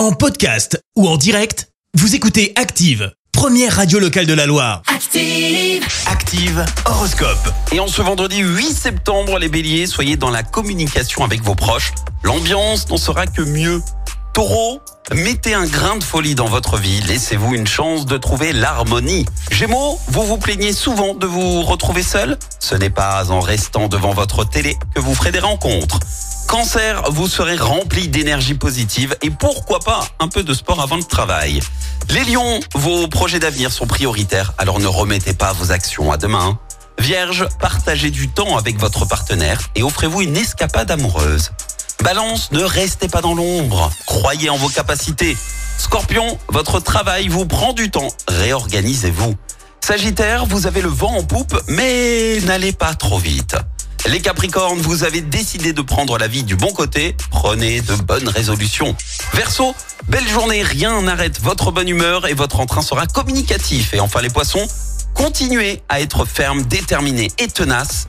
En podcast ou en direct, vous écoutez Active, première radio locale de la Loire. Active. Active Horoscope. Et en ce vendredi 8 septembre, les béliers, soyez dans la communication avec vos proches. L'ambiance n'en sera que mieux. Taureau, mettez un grain de folie dans votre vie. Laissez-vous une chance de trouver l'harmonie. Gémeaux, vous vous plaignez souvent de vous retrouver seul Ce n'est pas en restant devant votre télé que vous ferez des rencontres. Cancer, vous serez rempli d'énergie positive et pourquoi pas un peu de sport avant le travail. Les lions, vos projets d'avenir sont prioritaires, alors ne remettez pas vos actions à demain. Vierge, partagez du temps avec votre partenaire et offrez-vous une escapade amoureuse. Balance, ne restez pas dans l'ombre. Croyez en vos capacités. Scorpion, votre travail vous prend du temps. Réorganisez-vous. Sagittaire, vous avez le vent en poupe, mais n'allez pas trop vite. Les Capricornes, vous avez décidé de prendre la vie du bon côté. Prenez de bonnes résolutions. Verseau, belle journée, rien n'arrête votre bonne humeur et votre entrain sera communicatif. Et enfin les Poissons, continuez à être ferme, déterminé et tenace.